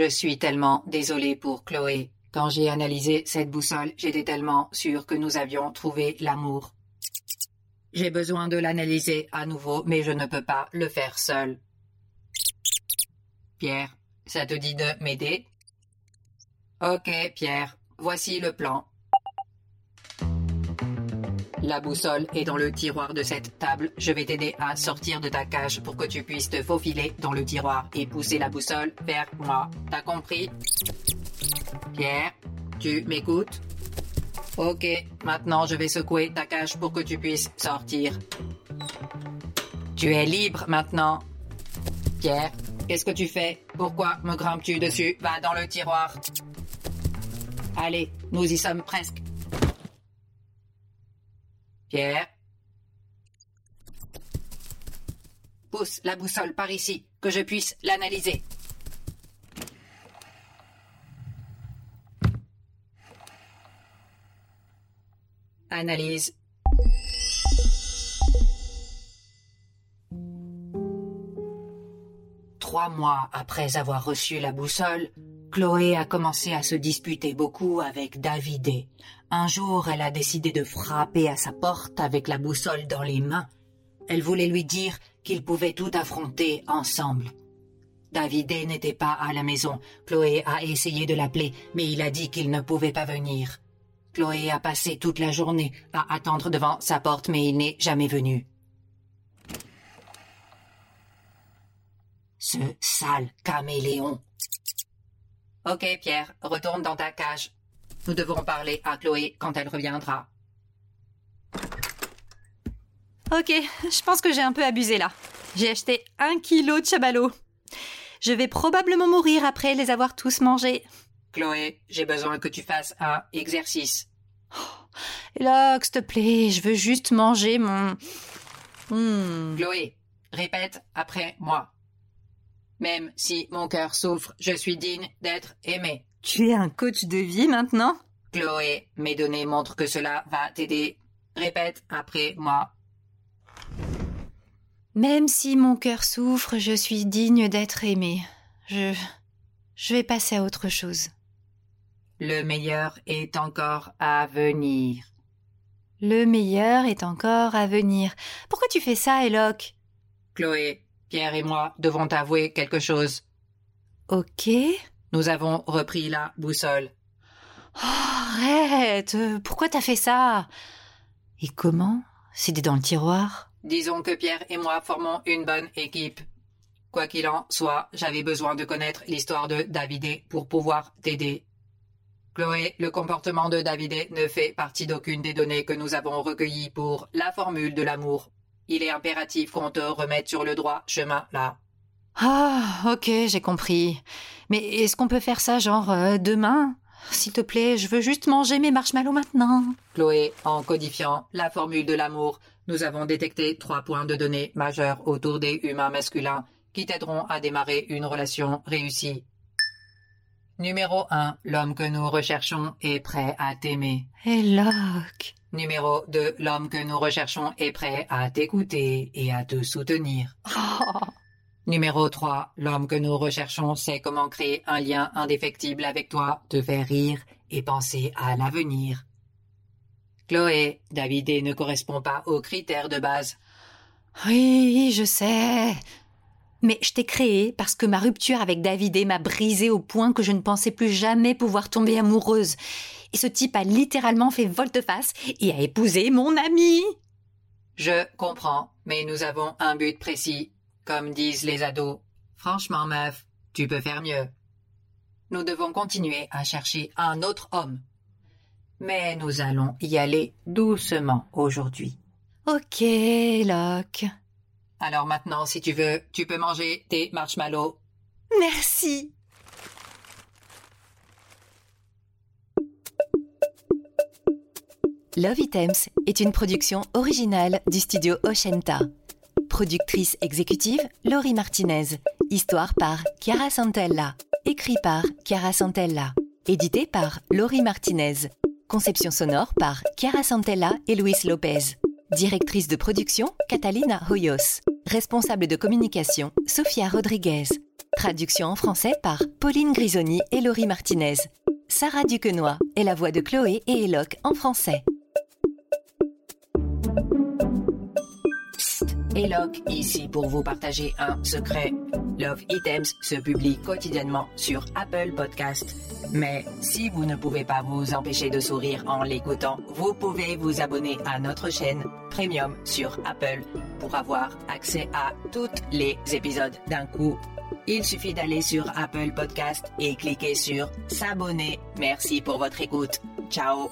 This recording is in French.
Je suis tellement désolé pour Chloé. Quand j'ai analysé cette boussole, j'étais tellement sûr que nous avions trouvé l'amour. J'ai besoin de l'analyser à nouveau, mais je ne peux pas le faire seul. Pierre, ça te dit de m'aider? Ok, Pierre, voici le plan. La boussole est dans le tiroir de cette table. Je vais t'aider à sortir de ta cage pour que tu puisses te faufiler dans le tiroir et pousser la boussole vers moi. T'as compris? Pierre, tu m'écoutes? Ok, maintenant je vais secouer ta cage pour que tu puisses sortir. Tu es libre maintenant. Pierre, qu'est-ce que tu fais? Pourquoi me grimpes-tu dessus? Va dans le tiroir. Allez, nous y sommes presque. Pierre Pousse la boussole par ici, que je puisse l'analyser. Analyse. Trois mois après avoir reçu la boussole, Chloé a commencé à se disputer beaucoup avec Davidé. Un jour, elle a décidé de frapper à sa porte avec la boussole dans les mains. Elle voulait lui dire qu'ils pouvaient tout affronter ensemble. Davidé n'était pas à la maison. Chloé a essayé de l'appeler, mais il a dit qu'il ne pouvait pas venir. Chloé a passé toute la journée à attendre devant sa porte, mais il n'est jamais venu. Ce sale caméléon. Ok, Pierre, retourne dans ta cage. Nous devrons parler à Chloé quand elle reviendra. Ok, je pense que j'ai un peu abusé là. J'ai acheté un kilo de chabalot. Je vais probablement mourir après les avoir tous mangés. Chloé, j'ai besoin que tu fasses un exercice. Là, s'il te plaît, je veux juste manger mon... Hmm. Chloé, répète après moi. Même si mon cœur souffre, je suis digne d'être aimé. Tu es un coach de vie maintenant? Chloé, mes données montrent que cela va t'aider. Répète après moi. Même si mon cœur souffre, je suis digne d'être aimé. Je... Je vais passer à autre chose. Le meilleur est encore à venir. Le meilleur est encore à venir. Pourquoi tu fais ça, Eloque Chloé, Pierre et moi devons t'avouer quelque chose. Ok. Nous avons repris la boussole. Oh, arrête Pourquoi t'as fait ça? Et comment? C'était dans le tiroir? Disons que Pierre et moi formons une bonne équipe. Quoi qu'il en soit, j'avais besoin de connaître l'histoire de Davidé pour pouvoir t'aider. Chloé, le comportement de Davidé ne fait partie d'aucune des données que nous avons recueillies pour la formule de l'amour. Il est impératif qu'on te remette sur le droit chemin là. Ah, ok, j'ai compris. Mais est-ce qu'on peut faire ça genre euh, demain? S'il te plaît, je veux juste manger mes marshmallows maintenant. Chloé, en codifiant la formule de l'amour, nous avons détecté trois points de données majeurs autour des humains masculins qui t'aideront à démarrer une relation réussie. Numéro 1. L'homme que nous recherchons est prêt à t'aimer. Eloque. Numéro 2. L'homme que nous recherchons est prêt à t'écouter et à te soutenir. Oh. Numéro 3. L'homme que nous recherchons sait comment créer un lien indéfectible avec toi, te faire rire et penser à l'avenir. Chloé, Davidé ne correspond pas aux critères de base. Oui, je sais. Mais je t'ai créé parce que ma rupture avec Davidé m'a brisée au point que je ne pensais plus jamais pouvoir tomber amoureuse. Et ce type a littéralement fait volte-face et a épousé mon ami. Je comprends, mais nous avons un but précis, comme disent les ados. Franchement, meuf, tu peux faire mieux. Nous devons continuer à chercher un autre homme. Mais nous allons y aller doucement aujourd'hui. Ok, Locke. Alors maintenant, si tu veux, tu peux manger tes marshmallows. Merci. Love Items est une production originale du studio Oshenta. Productrice exécutive Laurie Martinez. Histoire par Chiara Santella. Écrit par Chiara Santella. Édité par Laurie Martinez. Conception sonore par Chiara Santella et Luis Lopez. Directrice de production Catalina Hoyos. Responsable de communication Sofia Rodriguez. Traduction en français par Pauline Grisoni et Laurie Martinez. Sarah Duquenois est la voix de Chloé et Eloque en français. Eloque ici pour vous partager un secret. Love Items se publie quotidiennement sur Apple Podcast. Mais si vous ne pouvez pas vous empêcher de sourire en l'écoutant, vous pouvez vous abonner à notre chaîne Premium sur Apple pour avoir accès à tous les épisodes d'un coup. Il suffit d'aller sur Apple Podcast et cliquer sur S'abonner. Merci pour votre écoute. Ciao